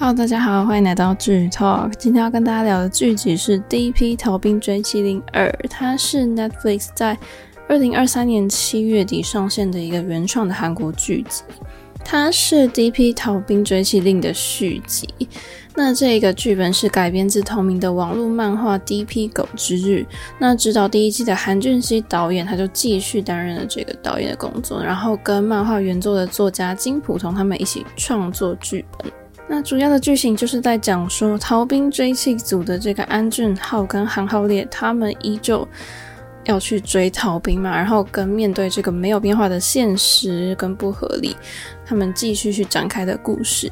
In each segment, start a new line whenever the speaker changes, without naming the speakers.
Hello，大家好，欢迎来到剧 Talk。今天要跟大家聊的剧集是《D.P. 逃兵追缉令二》，它是 Netflix 在二零二三年七月底上线的一个原创的韩国剧集。它是《D.P. 逃兵追缉令》的续集。那这个剧本是改编自同名的网络漫画《D.P. 狗之日》。那执导第一季的韩俊熙导演，他就继续担任了这个导演的工作，然后跟漫画原作的作家金普同他们一起创作剧本。那主要的剧情就是在讲说，逃兵追缉组的这个安俊浩跟韩浩烈，他们依旧要去追逃兵嘛，然后跟面对这个没有变化的现实跟不合理，他们继续去展开的故事。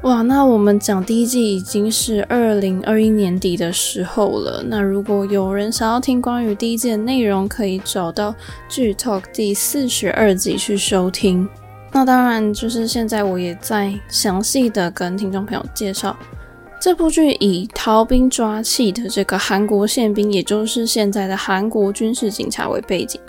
哇，那我们讲第一季已经是二零二一年底的时候了。那如果有人想要听关于第一季的内容，可以找到剧 Talk 第四十二集去收听。那当然，就是现在我也在详细的跟听众朋友介绍这部剧，以逃兵抓弃的这个韩国宪兵，也就是现在的韩国军事警察为背景，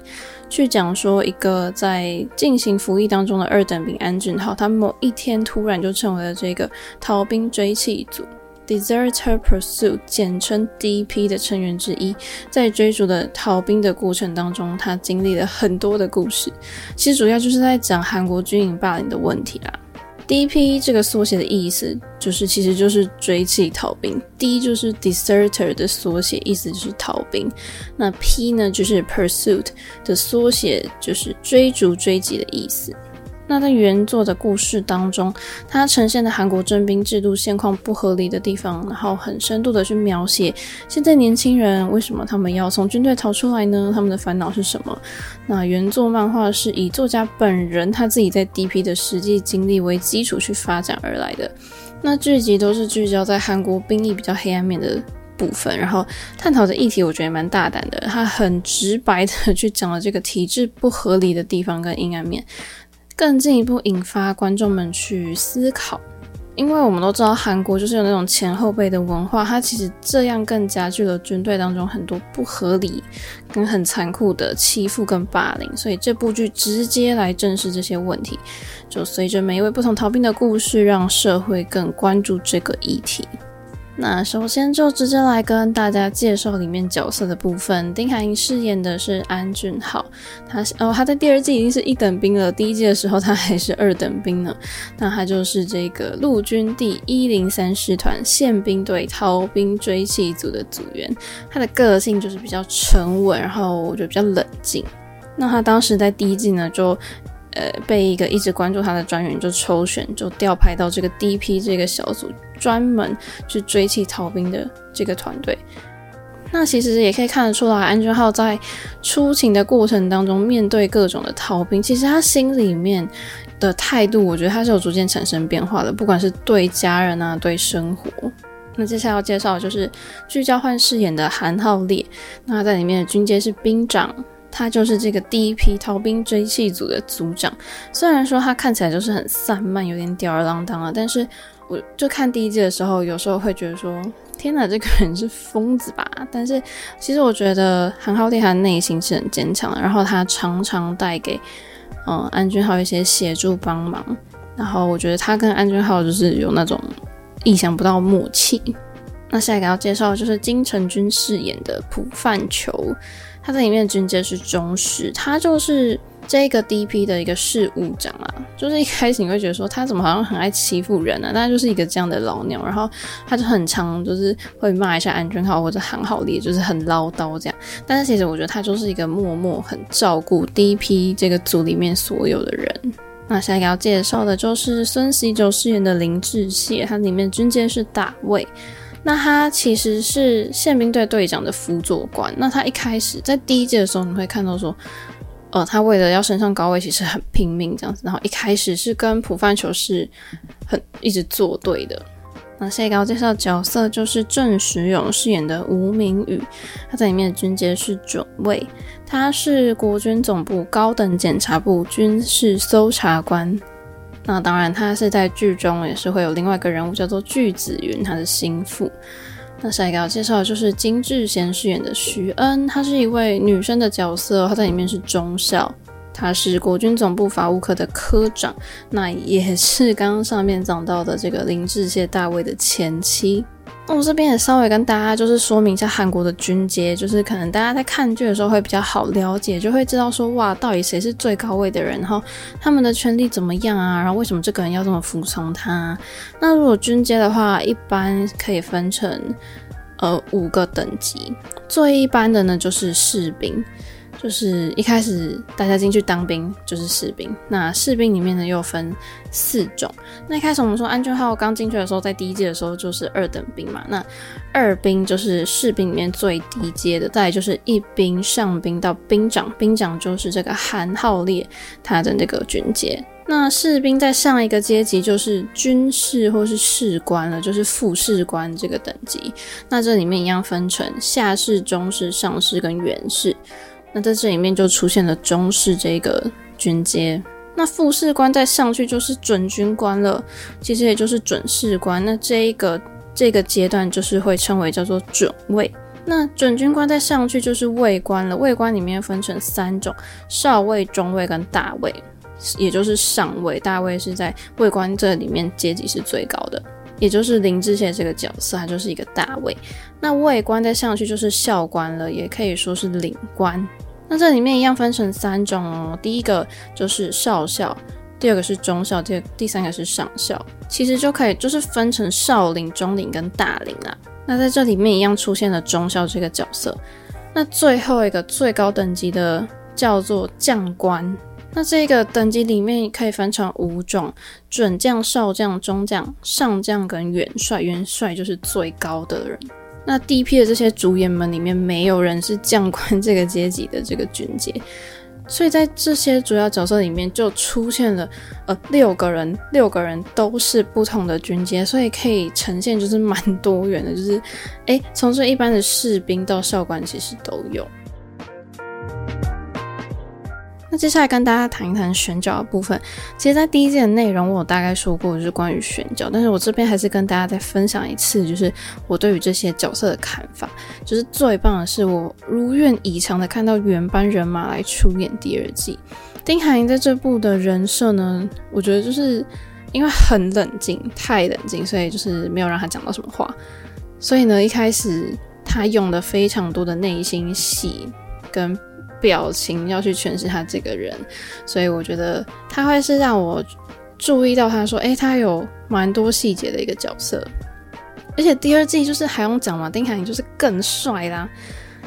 去讲说一个在进行服役当中的二等兵安俊浩，他某一天突然就成为了这个逃兵追气组。Deserter Pursuit，简称 DP 的成员之一，在追逐的逃兵的过程当中，他经历了很多的故事。其实主要就是在讲韩国军营霸凌的问题啦。DP 这个缩写的意思，就是其实就是追击逃兵。D 就是 Deserter 的缩写，意思就是逃兵。那 P 呢，就是 Pursuit 的缩写，就是追逐、追击的意思。那在原作的故事当中，它呈现的韩国征兵制度现况不合理的地方，然后很深度的去描写现在年轻人为什么他们要从军队逃出来呢？他们的烦恼是什么？那原作漫画是以作家本人他自己在 DP 的实际经历为基础去发展而来的。那剧集都是聚焦在韩国兵役比较黑暗面的部分，然后探讨的议题我觉得蛮大胆的，他很直白的去讲了这个体制不合理的地方跟阴暗面。更进一步引发观众们去思考，因为我们都知道韩国就是有那种前后辈的文化，它其实这样更加剧了军队当中很多不合理跟很残酷的欺负跟霸凌，所以这部剧直接来正视这些问题，就随着每一位不同逃兵的故事，让社会更关注这个议题。那首先就直接来跟大家介绍里面角色的部分。丁海寅饰演的是安俊浩，他是哦他在第二季已经是一等兵了，第一季的时候他还是二等兵呢。那他就是这个陆军第一零三师团宪兵队逃兵追缉组的组员，他的个性就是比较沉稳，然后我觉得比较冷静。那他当时在第一季呢就。呃，被一个一直关注他的专员就抽选，就调派到这个 DP 这个小组，专门去追击逃兵的这个团队。那其实也可以看得出来，安俊浩在出勤的过程当中，面对各种的逃兵，其实他心里面的态度，我觉得他是有逐渐产生变化的，不管是对家人啊，对生活。那接下来要介绍的就是具交换饰演的韩浩烈，那他在里面的军阶是兵长。他就是这个第一批逃兵追缉组的组长，虽然说他看起来就是很散漫，有点吊儿郎当啊，但是我就看第一季的时候，有时候会觉得说，天哪，这个人是疯子吧？但是其实我觉得韩浩烈他的内心是很坚强的，然后他常常带给嗯安俊浩一些协助帮忙，然后我觉得他跟安俊浩就是有那种意想不到默契。那下一个要介绍的就是金成均饰演的朴范求。他在里面的军阶是中士，他就是这个 DP 的一个事务长啊。就是一开始你会觉得说他怎么好像很爱欺负人呢？啊？但就是一个这样的老鸟，然后他就很常就是会骂一下安俊浩或者韩浩烈，就是很唠叨这样。但是其实我觉得他就是一个默默很照顾 DP 这个组里面所有的人。那下一个要介绍的就是孙喜久饰演的林志燮，他里面军阶是大尉。那他其实是宪兵队队长的辅佐官。那他一开始在第一届的时候，你会看到说，呃，他为了要升上高位，其实很拼命这样子。然后一开始是跟浦范球是很一直作对的。那下一个要介绍角色就是郑时勇饰演的吴明宇，他在里面的军阶是准尉，他是国军总部高等检察部军事搜查官。那当然，他是在剧中也是会有另外一个人物叫做巨子云，他的心腹。那下一个要介绍的就是金智贤饰演的徐恩，她是一位女生的角色，她在里面是中校。她是国军总部法务科的科长，那也是刚刚上面讲到的这个林志燮大卫的前妻。那我这边也稍微跟大家就是说明一下韩国的军阶，就是可能大家在看剧的时候会比较好了解，就会知道说哇，到底谁是最高位的人，然后他们的权力怎么样啊，然后为什么这个人要这么服从他？那如果军阶的话，一般可以分成呃五个等级，最一般的呢就是士兵。就是一开始大家进去当兵就是士兵，那士兵里面呢又分四种。那一开始我们说安俊浩刚进去的时候，在第一届的时候就是二等兵嘛。那二兵就是士兵里面最低阶的，再就是一兵上兵到兵长，兵长就是这个韩浩烈他的那个军阶。那士兵在上一个阶级就是军士或是士官了，就是副士官这个等级。那这里面一样分成下士、中士、上士跟元士。那在这里面就出现了中士这个军阶，那副士官再上去就是准军官了，其实也就是准士官。那这一个这个阶段就是会称为叫做准尉。那准军官再上去就是尉官了，尉官里面分成三种：少尉、中尉跟大尉，也就是上尉。大尉是在尉官这里面阶级是最高的，也就是林志燮这个角色，他就是一个大尉。那尉官再上去就是校官了，也可以说是领官。那这里面一样分成三种哦，第一个就是少校，第二个是中校，第第三个是上校。其实就可以就是分成少领、中领跟大领啦。那在这里面一样出现了中校这个角色。那最后一个最高等级的叫做将官。那这个等级里面可以分成五种：准将、少将、中将、上将跟元帅。元帅就是最高的人。那第一批的这些主演们里面，没有人是将官这个阶级的这个军阶，所以在这些主要角色里面就出现了呃六个人，六个人都是不同的军阶，所以可以呈现就是蛮多元的，就是诶，从最一般的士兵到校官其实都有。那接下来跟大家谈一谈选角的部分。其实，在第一季的内容我有大概说过，就是关于选角，但是我这边还是跟大家再分享一次，就是我对于这些角色的看法。就是最棒的是，我如愿以偿的看到原班人马来出演第二季。丁海寅在这部的人设呢，我觉得就是因为很冷静，太冷静，所以就是没有让他讲到什么话。所以呢，一开始他用了非常多的内心戏跟。表情要去诠释他这个人，所以我觉得他会是让我注意到他说，诶、他有蛮多细节的一个角色。而且第二季就是还用讲嘛，丁海寅就是更帅啦，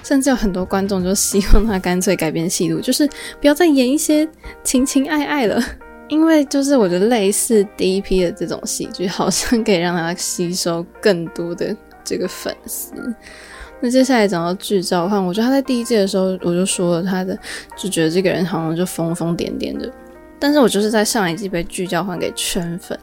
甚至有很多观众就希望他干脆改变戏路，就是不要再演一些情情爱爱了，因为就是我觉得类似第一批的这种戏剧，好像可以让他吸收更多的这个粉丝。那接下来讲到剧召唤，我觉得他在第一季的时候我就说了他的，就觉得这个人好像就疯疯癫癫的。但是我就是在上一季被剧召唤给圈粉，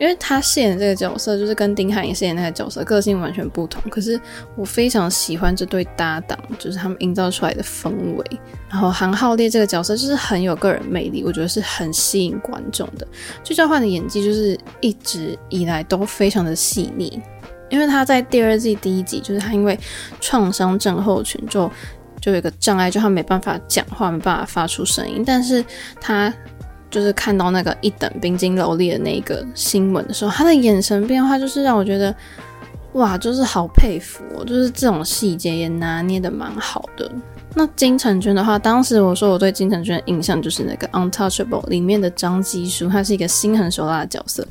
因为他饰演的这个角色就是跟丁海寅饰演那个角色个性完全不同。可是我非常喜欢这对搭档，就是他们营造出来的氛围。然后韩浩烈这个角色就是很有个人魅力，我觉得是很吸引观众的。剧召唤的演技就是一直以来都非常的细腻。因为他在第二季第一集，就是他因为创伤症候群就，就有个障碍，就他没办法讲话，没办法发出声音。但是他就是看到那个一等冰晶楼里的那个新闻的时候，他的眼神变化就是让我觉得，哇，就是好佩服哦，就是这种细节也拿捏得蛮好的。那金成均的话，当时我说我对金成均的印象就是那个《Untouchable》里面的张基书，他是一个心狠手辣的角色。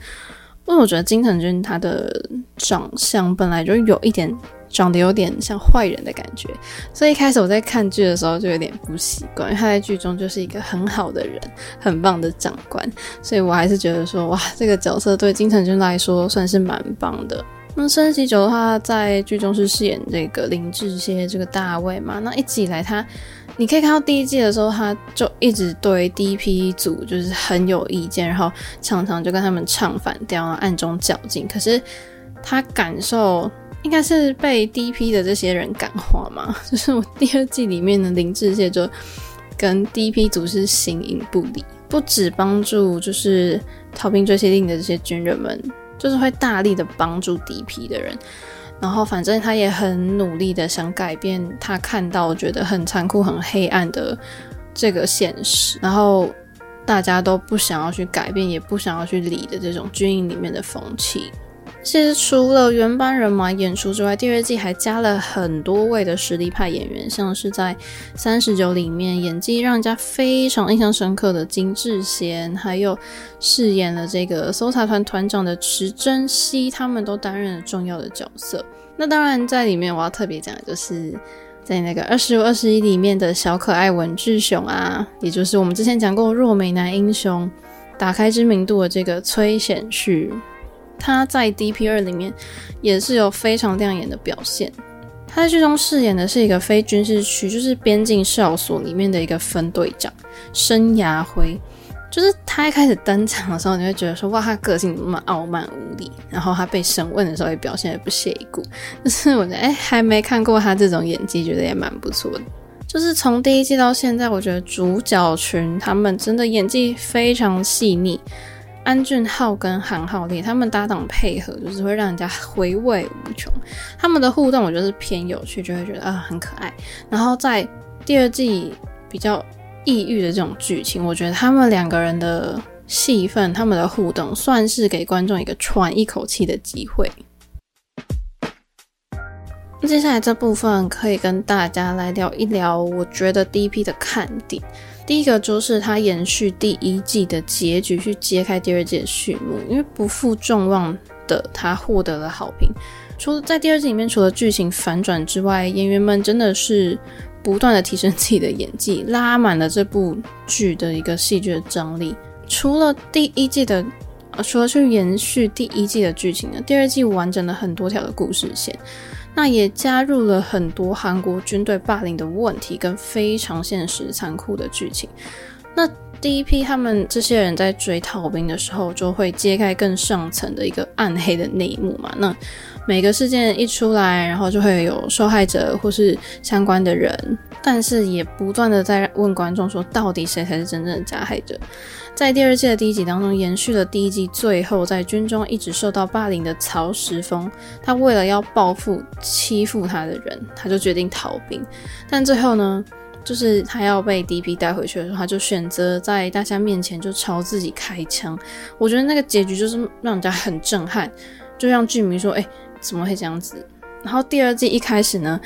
因为我觉得金成均他的长相本来就有一点长得有点像坏人的感觉，所以一开始我在看剧的时候就有点不习惯。他在剧中就是一个很好的人，很棒的长官，所以我还是觉得说，哇，这个角色对金成均来说算是蛮棒的。那申喜九的话，在剧中是饰演这个林志燮这个大卫嘛，那一直以来他。你可以看到第一季的时候，他就一直对第一批组就是很有意见，然后常常就跟他们唱反调，暗中较劲。可是他感受应该是被第一批的这些人感化嘛，就是我第二季里面的林志燮就跟第一批组是形影不离，不止帮助就是逃兵追缉令的这些军人们，就是会大力的帮助第一批的人。然后，反正他也很努力的想改变他看到觉得很残酷、很黑暗的这个现实，然后大家都不想要去改变，也不想要去理的这种军营里面的风气。其实除了原班人马演出之外，第二季还加了很多位的实力派演员，像是在《三十九》里面演技让人家非常印象深刻的金智贤，还有饰演了这个搜查团团长的池珍熙，他们都担任了重要的角色。那当然，在里面我要特别讲的就是在那个二十五二十一里面的小可爱文志雄啊，也就是我们之前讲过弱美男英雄打开知名度的这个崔显旭。他在 DP2 里面也是有非常亮眼的表现。他在剧中饰演的是一个非军事区，就是边境哨所里面的一个分队长申牙辉。就是他一开始登场的时候，你会觉得说哇，他个性那么傲慢无礼？然后他被审问的时候也表现得不屑一顾。就是我觉得哎，还没看过他这种演技，觉得也蛮不错的。就是从第一季到现在，我觉得主角群他们真的演技非常细腻。安俊浩跟韩浩烈他们搭档配合，就是会让人家回味无穷。他们的互动我觉得是偏有趣，就会觉得啊很可爱。然后在第二季比较抑郁的这种剧情，我觉得他们两个人的戏份，他们的互动算是给观众一个喘一口气的机会。那接下来这部分可以跟大家来聊一聊，我觉得第一批的看点。第一个就是它延续第一季的结局，去揭开第二季的序幕。因为不负众望的，它获得了好评。除了在第二季里面，除了剧情反转之外，演员们真的是不断的提升自己的演技，拉满了这部剧的一个戏剧的张力。除了第一季的，除了去延续第一季的剧情呢，第二季完整了很多条的故事线。那也加入了很多韩国军队霸凌的问题跟非常现实残酷的剧情。那第一批他们这些人在追逃兵的时候，就会揭开更上层的一个暗黑的内幕嘛。那每个事件一出来，然后就会有受害者或是相关的人，但是也不断的在问观众说，到底谁才是真正的加害者？在第二季的第一集当中，延续了第一季最后在军中一直受到霸凌的曹石峰，他为了要报复欺负他的人，他就决定逃兵。但最后呢，就是他要被 DP 带回去的时候，他就选择在大家面前就朝自己开枪。我觉得那个结局就是让人家很震撼，就让剧迷说：“哎，怎么会这样子？”然后第二季一开始呢。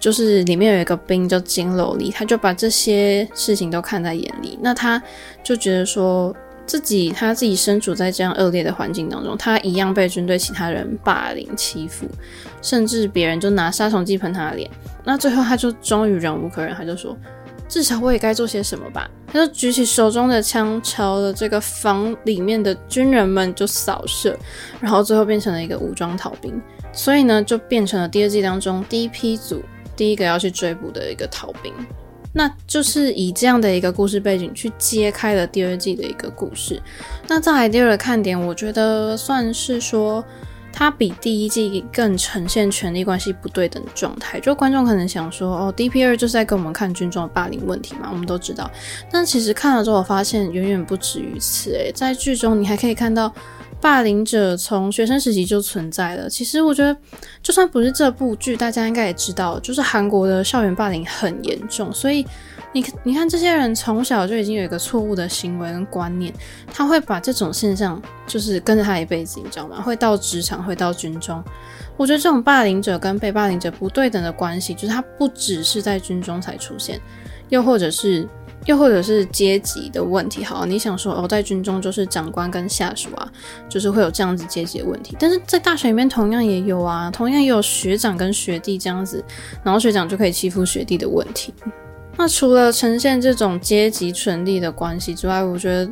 就是里面有一个兵叫金楼里，他就把这些事情都看在眼里。那他就觉得说自己他自己身处在这样恶劣的环境当中，他一样被军队其他人霸凌欺负，甚至别人就拿杀虫剂喷他的脸。那最后他就终于忍无可忍，他就说：“至少我也该做些什么吧。”他就举起手中的枪，朝了这个房里面的军人们就扫射，然后最后变成了一个武装逃兵。所以呢，就变成了第二季当中第一批组。第一个要去追捕的一个逃兵，那就是以这样的一个故事背景去揭开了第二季的一个故事。那再来第二个看点，我觉得算是说，它比第一季更呈现权力关系不对等的状态。就观众可能想说，哦，D.P. 二就是在跟我们看军中霸凌问题嘛，我们都知道。但其实看了之后，我发现远远不止于此。诶，在剧中你还可以看到。霸凌者从学生时期就存在了。其实我觉得，就算不是这部剧，大家应该也知道，就是韩国的校园霸凌很严重。所以你你看，这些人从小就已经有一个错误的行为跟观念，他会把这种现象就是跟着他一辈子，你知道吗？会到职场，会到军中。我觉得这种霸凌者跟被霸凌者不对等的关系，就是他不只是在军中才出现，又或者是。又或者是阶级的问题，好，你想说哦，在军中就是长官跟下属啊，就是会有这样子阶级的问题。但是在大学里面同样也有啊，同样也有学长跟学弟这样子，然后学长就可以欺负学弟的问题。那除了呈现这种阶级权力的关系之外，我觉得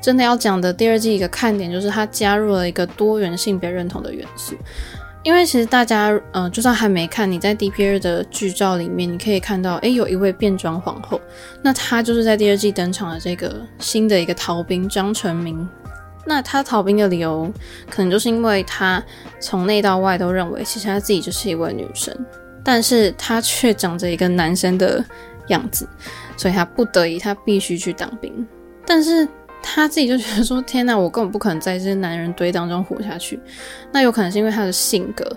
真的要讲的第二季一个看点就是它加入了一个多元性别认同的元素。因为其实大家，呃，就算还没看，你在 DP2 的剧照里面，你可以看到，诶，有一位变装皇后，那她就是在第二季登场的这个新的一个逃兵张成明。那他逃兵的理由，可能就是因为他从内到外都认为，其实他自己就是一位女生，但是他却长着一个男生的样子，所以他不得已，他必须去当兵，但是。他自己就觉得说：“天哪，我根本不可能在这些男人堆当中活下去。”那有可能是因为他的性格，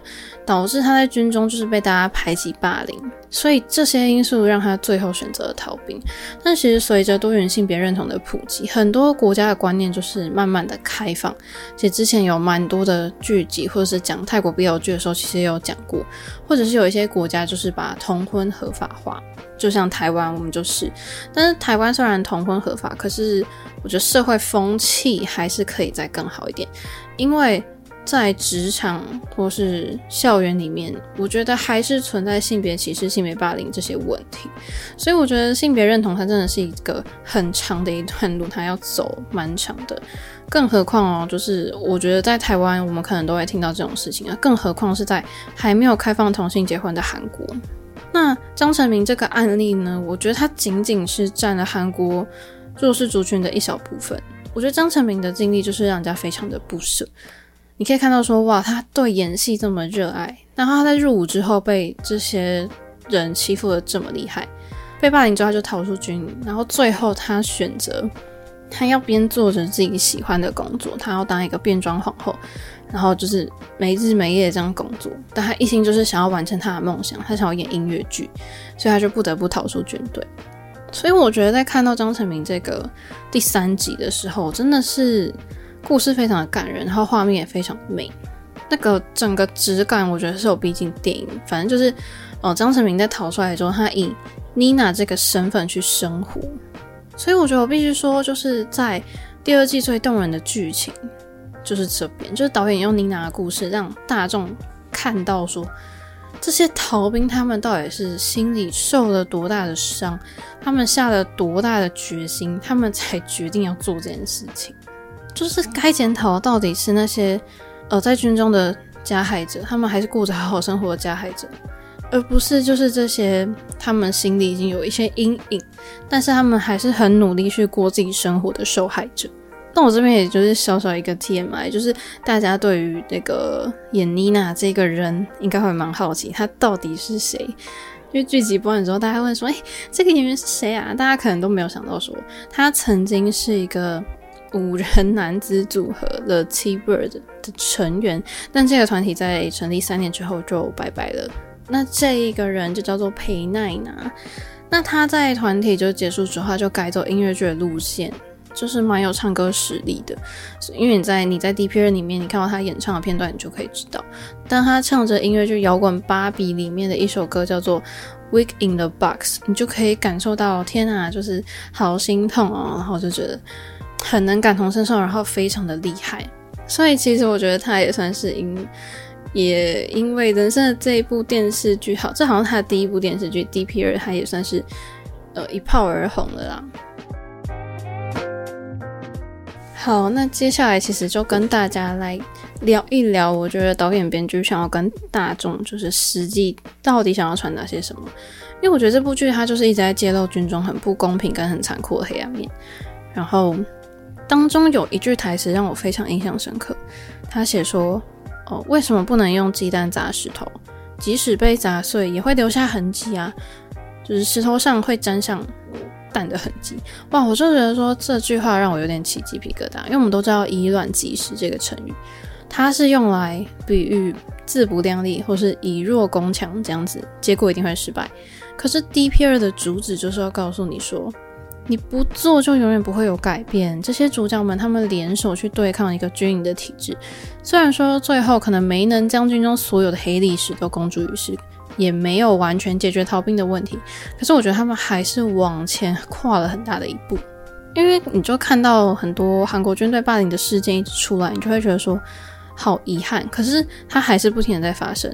导致他在军中就是被大家排挤霸凌。所以这些因素让他最后选择了逃兵。但其实随着多元性别认同的普及，很多国家的观念就是慢慢的开放。其实之前有蛮多的剧集，或者是讲泰国 BL 剧的时候，其实也有讲过，或者是有一些国家就是把同婚合法化，就像台湾，我们就是。但是台湾虽然同婚合法，可是我觉得社会风气还是可以再更好一点，因为。在职场或是校园里面，我觉得还是存在性别歧视、性别霸凌这些问题，所以我觉得性别认同它真的是一个很长的一段路，它要走蛮长的。更何况哦，就是我觉得在台湾，我们可能都会听到这种事情啊，更何况是在还没有开放同性结婚的韩国。那张成明这个案例呢，我觉得他仅仅是占了韩国弱势族群的一小部分。我觉得张成明的经历就是让人家非常的不舍。你可以看到说，哇，他对演戏这么热爱，然后他在入伍之后被这些人欺负得这么厉害，被霸凌之后他就逃出军营，然后最后他选择他要边做着自己喜欢的工作，他要当一个变装皇后，然后就是没日没夜这样工作，但他一心就是想要完成他的梦想，他想要演音乐剧，所以他就不得不逃出军队。所以我觉得在看到张成明这个第三集的时候，真的是。故事非常的感人，然后画面也非常美，那个整个质感我觉得是有逼近电影。反正就是，哦，张成明在逃出来之后，他以妮娜这个身份去生活，所以我觉得我必须说，就是在第二季最动人的剧情就是这边，就是导演用妮娜的故事让大众看到说，这些逃兵他们到底是心里受了多大的伤，他们下了多大的决心，他们才决定要做这件事情。就是该检讨到底是那些呃在军中的加害者，他们还是过着好好生活的加害者，而不是就是这些他们心里已经有一些阴影，但是他们还是很努力去过自己生活的受害者。那我这边也就是小小一个 TMI，就是大家对于那个演妮娜这个人应该会蛮好奇，她到底是谁？因为剧集播完之后，大家问说：“哎、这个演员是谁啊？”大家可能都没有想到说，她曾经是一个。五人男子组合 The T-Bird 的成员，但这个团体在成立三年之后就拜拜了。那这一个人就叫做裴奈娜。那他在团体就结束之后，就改走音乐剧的路线，就是蛮有唱歌实力的。因为你在你在 DPR 里面，你看到他演唱的片段，你就可以知道，当他唱着音乐剧《摇滚芭比》里面的一首歌叫做《Week in the Box》，你就可以感受到，天啊，就是好心痛哦，然后就觉得。很能感同身受，然后非常的厉害，所以其实我觉得他也算是因，也因为人生的这一部电视剧，好，这好像他的第一部电视剧《DPR》，他也算是呃一炮而红了啦。好，那接下来其实就跟大家来聊一聊，我觉得导演编剧想要跟大众就是实际到底想要传达些什么，因为我觉得这部剧它就是一直在揭露军中很不公平跟很残酷的黑暗面，然后。当中有一句台词让我非常印象深刻，他写说：“哦，为什么不能用鸡蛋砸石头？即使被砸碎，也会留下痕迹啊！就是石头上会沾上蛋的痕迹。”哇，我就觉得说这句话让我有点起鸡皮疙瘩，因为我们都知道“以卵击石”这个成语，它是用来比喻自不量力或是以弱攻强这样子，结果一定会失败。可是 DPR 的主旨就是要告诉你说。你不做就永远不会有改变。这些主角们他们联手去对抗一个军营的体制，虽然说最后可能没能将军中所有的黑历史都公诸于世，也没有完全解决逃兵的问题，可是我觉得他们还是往前跨了很大的一步。因为你就看到很多韩国军队霸凌的事件一直出来，你就会觉得说好遗憾。可是它还是不停的在发生，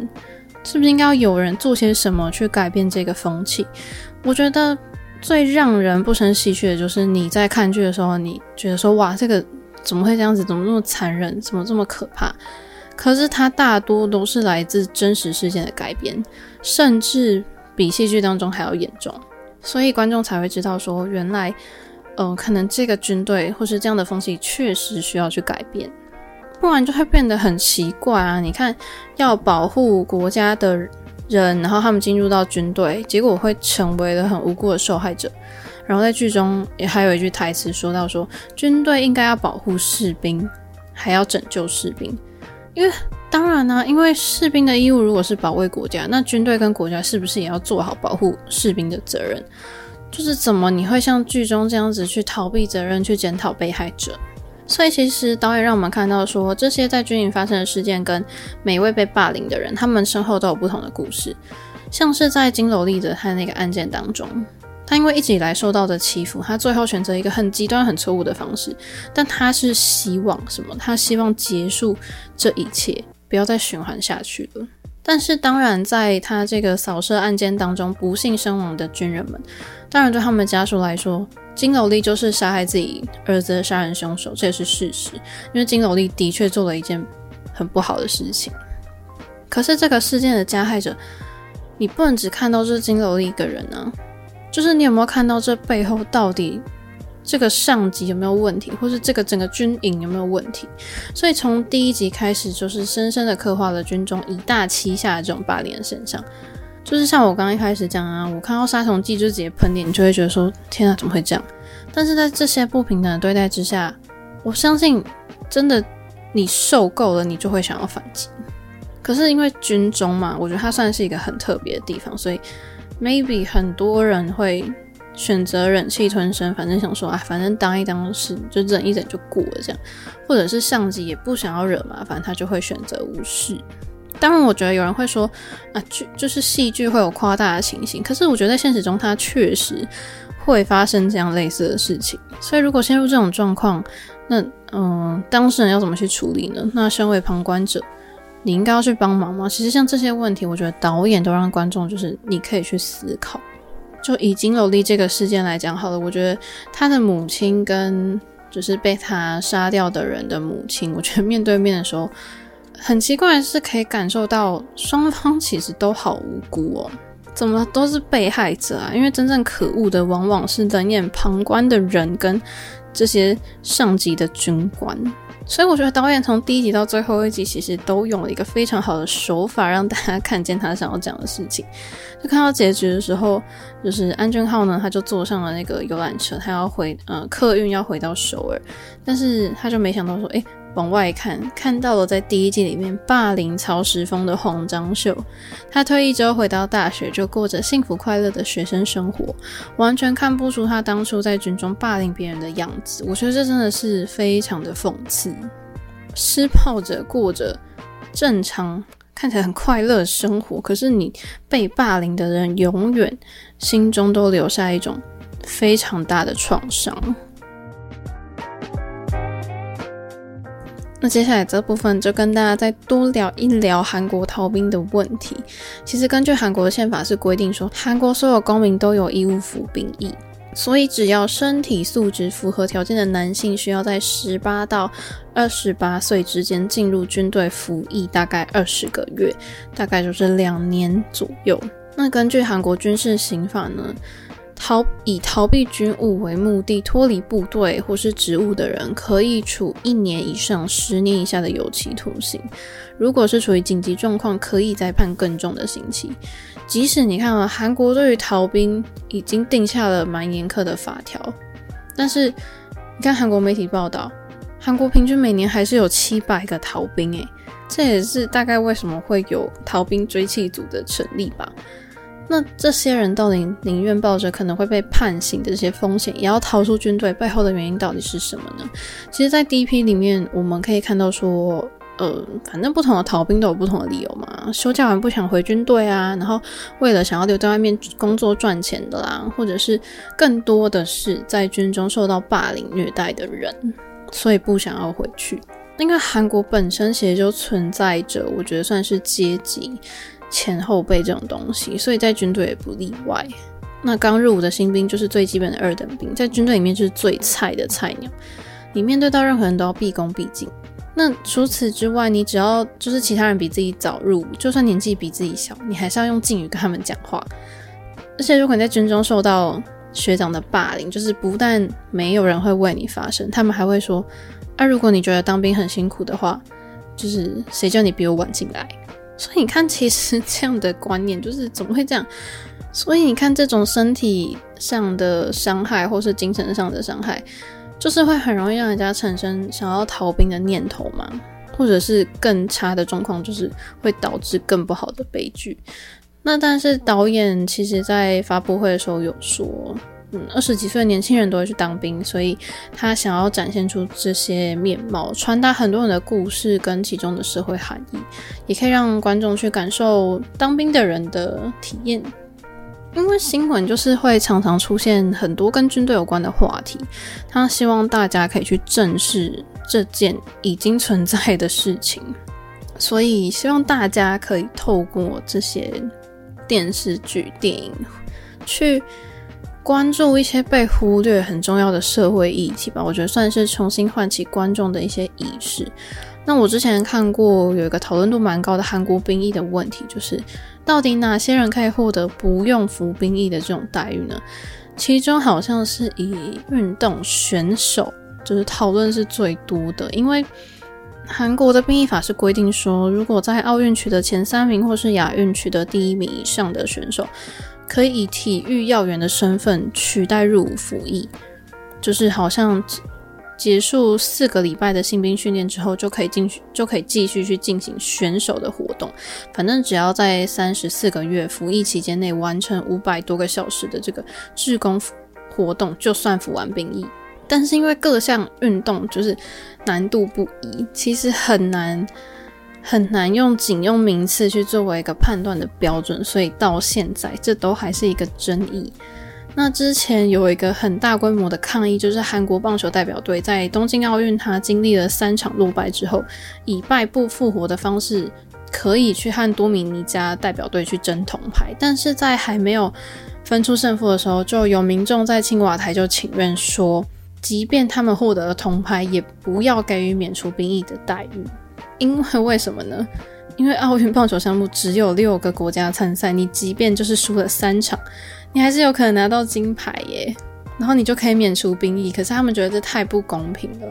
是不是应该要有人做些什么去改变这个风气？我觉得。最让人不胜唏嘘的就是你在看剧的时候，你觉得说哇，这个怎么会这样子？怎么这么残忍？怎么这么可怕？可是它大多都是来自真实事件的改编，甚至比戏剧当中还要严重，所以观众才会知道说，原来，呃，可能这个军队或是这样的风气确实需要去改变，不然就会变得很奇怪啊！你看，要保护国家的。人，然后他们进入到军队，结果会成为了很无辜的受害者。然后在剧中也还有一句台词说到说，军队应该要保护士兵，还要拯救士兵，因为当然呢、因为士兵的义务如果是保卫国家，那军队跟国家是不是也要做好保护士兵的责任？就是怎么你会像剧中这样子去逃避责任，去检讨被害者？所以其实导演让我们看到说，这些在军营发生的事件跟每一位被霸凌的人，他们身后都有不同的故事。像是在金楼莉的他那个案件当中，他因为一直以来受到的欺负，他最后选择一个很极端、很错误的方式，但他是希望什么？他希望结束这一切，不要再循环下去了。但是当然，在他这个扫射案件当中不幸身亡的军人们，当然对他们家属来说，金楼莉就是杀害自己儿子的杀人凶手，这也是事实。因为金楼莉的确做了一件很不好的事情。可是这个事件的加害者，你不能只看到这金楼莉一个人呢、啊，就是你有没有看到这背后到底？这个上级有没有问题，或是这个整个军营有没有问题？所以从第一集开始，就是深深的刻画了军中以大欺下的这种霸凌现象。就是像我刚刚一开始讲啊，我看到杀虫剂就直接喷脸，你就会觉得说：天啊，怎么会这样？但是在这些不平等的对待之下，我相信真的你受够了，你就会想要反击。可是因为军中嘛，我觉得它算是一个很特别的地方，所以 maybe 很多人会。选择忍气吞声，反正想说啊，反正当一当事就忍一忍就过了这样，或者是上级也不想要惹麻烦，他就会选择无视。当然，我觉得有人会说啊，剧就是戏剧会有夸大的情形，可是我觉得在现实中，它确实会发生这样类似的事情。所以，如果陷入这种状况，那嗯，当事人要怎么去处理呢？那身为旁观者，你应该要去帮忙吗？其实像这些问题，我觉得导演都让观众就是你可以去思考。就以金楼莉这个事件来讲好了，我觉得他的母亲跟就是被他杀掉的人的母亲，我觉得面对面的时候，很奇怪是可以感受到双方其实都好无辜哦，怎么都是被害者啊？因为真正可恶的往往是冷眼旁观的人跟这些上级的军官。所以我觉得导演从第一集到最后一集，其实都用了一个非常好的手法，让大家看见他想要讲的事情。就看到结局的时候，就是安俊浩呢，他就坐上了那个游览车，他要回呃客运要回到首尔，但是他就没想到说，诶。往外看，看到了在第一季里面霸凌曹时峰的黄章秀，他退役之后回到大学，就过着幸福快乐的学生生活，完全看不出他当初在军中霸凌别人的样子。我觉得这真的是非常的讽刺。施暴者过着正常、看起来很快乐的生活，可是你被霸凌的人，永远心中都留下一种非常大的创伤。那接下来这部分就跟大家再多聊一聊韩国逃兵的问题。其实根据韩国的宪法是规定说，韩国所有公民都有义务服兵役，所以只要身体素质符合条件的男性，需要在十八到二十八岁之间进入军队服役，大概二十个月，大概就是两年左右。那根据韩国军事刑法呢，逃以逃避军务为目的脱离部队或是职务的人，可以处一年以上十年以下的有期徒刑。如果是处于紧急状况，可以再判更重的刑期。即使你看啊韩国对于逃兵已经定下了蛮严苛的法条，但是你看韩国媒体报道，韩国平均每年还是有七百个逃兵，诶，这也是大概为什么会有逃兵追缉组的成立吧。那这些人到底宁愿抱着可能会被判刑的这些风险，也要逃出军队，背后的原因到底是什么呢？其实，在第一批里面，我们可以看到说，呃，反正不同的逃兵都有不同的理由嘛。休假完不想回军队啊，然后为了想要留在外面工作赚钱的啦，或者是更多的是在军中受到霸凌虐待的人，所以不想要回去。因为韩国本身其实就存在着，我觉得算是阶级。前后辈这种东西，所以在军队也不例外。那刚入伍的新兵就是最基本的二等兵，在军队里面就是最菜的菜鸟。你面对到任何人都要毕恭毕敬。那除此之外，你只要就是其他人比自己早入伍，就算年纪比自己小，你还是要用敬语跟他们讲话。而且如果你在军中受到学长的霸凌，就是不但没有人会为你发声，他们还会说：啊，如果你觉得当兵很辛苦的话，就是谁叫你比我晚进来？所以你看，其实这样的观念就是怎么会这样？所以你看，这种身体上的伤害或是精神上的伤害，就是会很容易让人家产生想要逃兵的念头嘛。或者是更差的状况，就是会导致更不好的悲剧。那但是导演其实在发布会的时候有说，嗯，二十几岁的年轻人都会去当兵，所以他想要展现出这些面貌，传达很多人的故事跟其中的社会含义，也可以让观众去感受当兵的人的体验。因为新闻就是会常常出现很多跟军队有关的话题，他希望大家可以去正视这件已经存在的事情，所以希望大家可以透过这些电视剧、电影去。关注一些被忽略很重要的社会议题吧，我觉得算是重新唤起观众的一些意识。那我之前看过有一个讨论度蛮高的韩国兵役的问题，就是到底哪些人可以获得不用服兵役的这种待遇呢？其中好像是以运动选手就是讨论是最多的，因为韩国的兵役法是规定说，如果在奥运取得前三名或是亚运取得第一名以上的选手。可以以体育要员的身份取代入伍服役，就是好像结束四个礼拜的新兵训练之后，就可以进去，就可以继续去进行选手的活动。反正只要在三十四个月服役期间内完成五百多个小时的这个志工活动，就算服完兵役。但是因为各项运动就是难度不一，其实很难。很难用仅用名次去作为一个判断的标准，所以到现在这都还是一个争议。那之前有一个很大规模的抗议，就是韩国棒球代表队在东京奥运，他经历了三场落败之后，以败部复活的方式，可以去和多米尼加代表队去争铜牌。但是在还没有分出胜负的时候，就有民众在青瓦台就请愿说，即便他们获得了铜牌，也不要给予免除兵役的待遇。因为为什么呢？因为奥运棒球项目只有六个国家参赛，你即便就是输了三场，你还是有可能拿到金牌耶，然后你就可以免除兵役。可是他们觉得这太不公平了，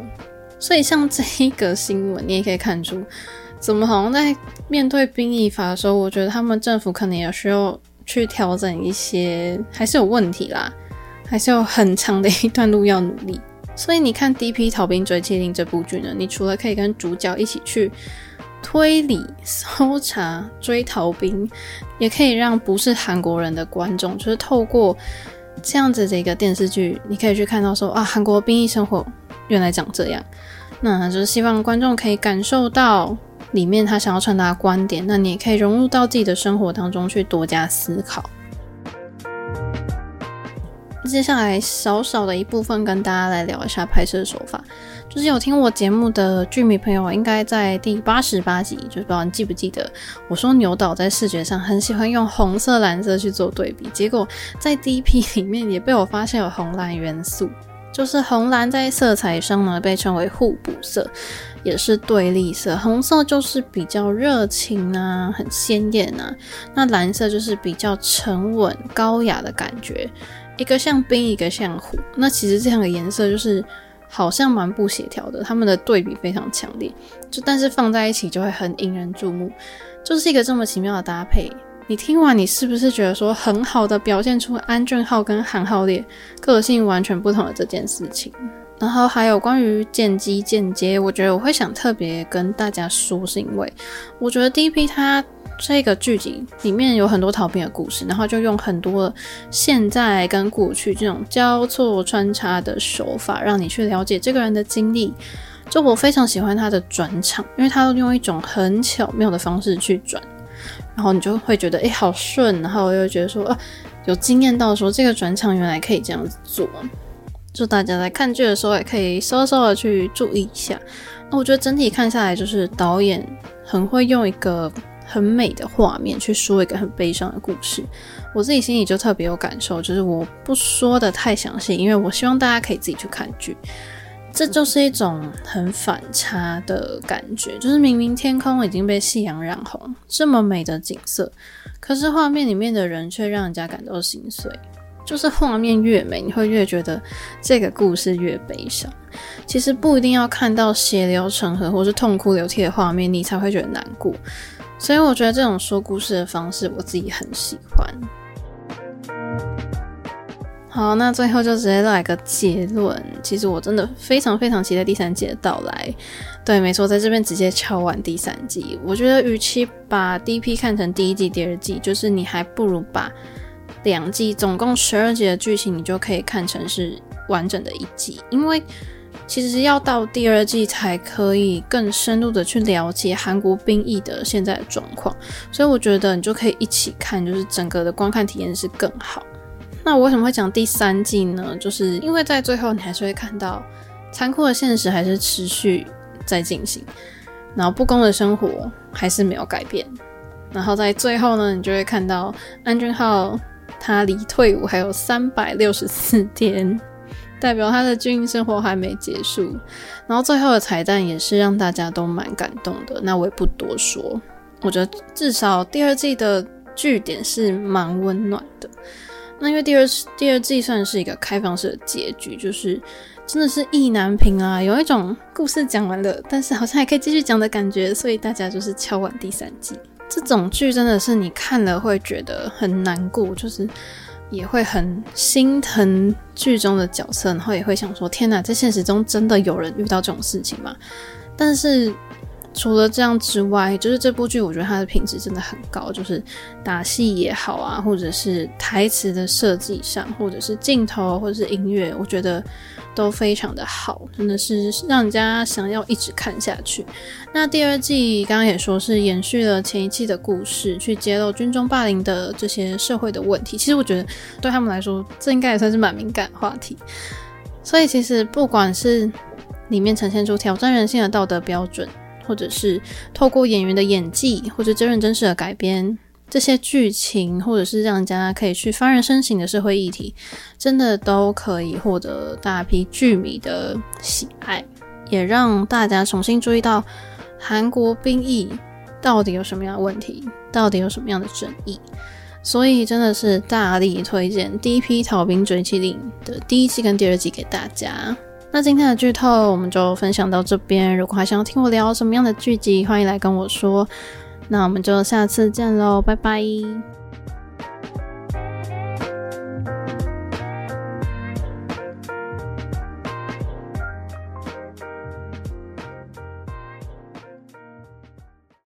所以像这一个新闻，你也可以看出，怎么好像在面对兵役法的时候，我觉得他们政府可能也需要去调整一些，还是有问题啦，还是有很长的一段路要努力。所以你看《D.P. 逃兵追缉令》这部剧呢，你除了可以跟主角一起去推理、搜查、追逃兵，也可以让不是韩国人的观众，就是透过这样子的一个电视剧，你可以去看到说啊，韩国兵役生活原来长这样。那就是希望观众可以感受到里面他想要传达的观点，那你也可以融入到自己的生活当中去多加思考。接下来少少的一部分跟大家来聊一下拍摄手法，就是有听我节目的剧迷朋友应该在第八十八集，就是不知道你记不记得我说牛导在视觉上很喜欢用红色蓝色去做对比，结果在 DP 里面也被我发现有红蓝元素，就是红蓝在色彩上呢被称为互补色，也是对立色，红色就是比较热情啊，很鲜艳啊，那蓝色就是比较沉稳高雅的感觉。一个像冰，一个像火，那其实这两个颜色就是好像蛮不协调的，他们的对比非常强烈，就但是放在一起就会很引人注目，就是一个这么奇妙的搭配。你听完，你是不是觉得说很好的表现出安俊浩跟韩浩烈个性完全不同的这件事情？然后还有关于剪辑剪接，我觉得我会想特别跟大家说，是因为我觉得第一批它。这个剧集里面有很多逃兵的故事，然后就用很多现在跟过去这种交错穿插的手法，让你去了解这个人的经历。就我非常喜欢他的转场，因为他用一种很巧妙的方式去转，然后你就会觉得诶好顺，然后又觉得说啊有惊艳到说这个转场原来可以这样子做。就大家在看剧的时候也可以稍稍的去注意一下。那我觉得整体看下来，就是导演很会用一个。很美的画面去说一个很悲伤的故事，我自己心里就特别有感受，就是我不说的太详细，因为我希望大家可以自己去看剧。这就是一种很反差的感觉，就是明明天空已经被夕阳染红，这么美的景色，可是画面里面的人却让人家感到心碎。就是画面越美，你会越觉得这个故事越悲伤。其实不一定要看到血流成河或是痛哭流涕的画面，你才会觉得难过。所以我觉得这种说故事的方式，我自己很喜欢。好，那最后就直接来个结论。其实我真的非常非常期待第三季的到来。对，没错，在这边直接敲完第三季。我觉得，与其把第一批看成第一季、第二季，就是你还不如把两季总共十二集的剧情，你就可以看成是完整的一季。因为其实要到第二季才可以更深入的去了解韩国兵役的现在的状况，所以我觉得你就可以一起看，就是整个的观看体验是更好。那我为什么会讲第三季呢？就是因为在最后你还是会看到残酷的现实还是持续。在进行，然后不公的生活还是没有改变，然后在最后呢，你就会看到安俊浩他离退伍还有三百六十四天，代表他的军营生活还没结束。然后最后的彩蛋也是让大家都蛮感动的，那我也不多说。我觉得至少第二季的据点是蛮温暖的。那因为第二第二季算是一个开放式的结局，就是。真的是意难平啊，有一种故事讲完了，但是好像还可以继续讲的感觉，所以大家就是敲完第三季。这种剧真的是你看了会觉得很难过，就是也会很心疼剧中的角色，然后也会想说：天哪，在现实中真的有人遇到这种事情吗？但是。除了这样之外，就是这部剧，我觉得它的品质真的很高，就是打戏也好啊，或者是台词的设计上，或者是镜头，或者是音乐，我觉得都非常的好，真的是让人家想要一直看下去。那第二季刚刚也说是延续了前一季的故事，去揭露军中霸凌的这些社会的问题。其实我觉得对他们来说，这应该也算是蛮敏感的话题。所以其实不管是里面呈现出挑战人性的道德标准，或者是透过演员的演技，或者真人真事的改编，这些剧情，或者是让人家可以去发人深省的社会议题，真的都可以获得大批剧迷的喜爱，也让大家重新注意到韩国兵役到底有什么样的问题，到底有什么样的争议。所以真的是大力推荐《第一批逃兵追击令》的第一季跟第二季给大家。那今天的剧透我们就分享到这边。如果还想要听我聊什么样的剧集，欢迎来跟我说。那我们就下次见喽，拜拜。